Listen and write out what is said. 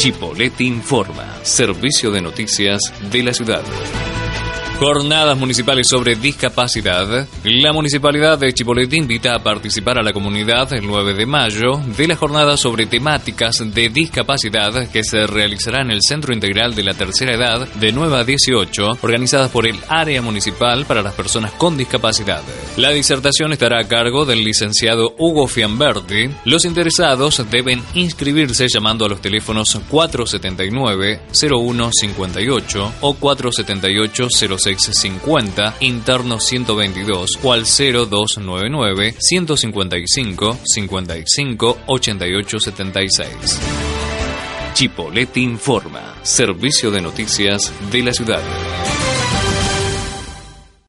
Chipolete Informa, servicio de noticias de la ciudad. Jornadas municipales sobre discapacidad. La municipalidad de Chipolete invita a participar a la comunidad el 9 de mayo de la jornada sobre temáticas de discapacidad que se realizará en el Centro Integral de la Tercera Edad de 9 a 18, organizadas por el Área Municipal para las Personas con Discapacidad. La disertación estará a cargo del licenciado Hugo Fiamberti. Los interesados deben inscribirse llamando a los teléfonos 479-0158 o 478-06 50 interno 122 o al 0299 155 55 88 76. Chipolete Informa, servicio de noticias de la ciudad.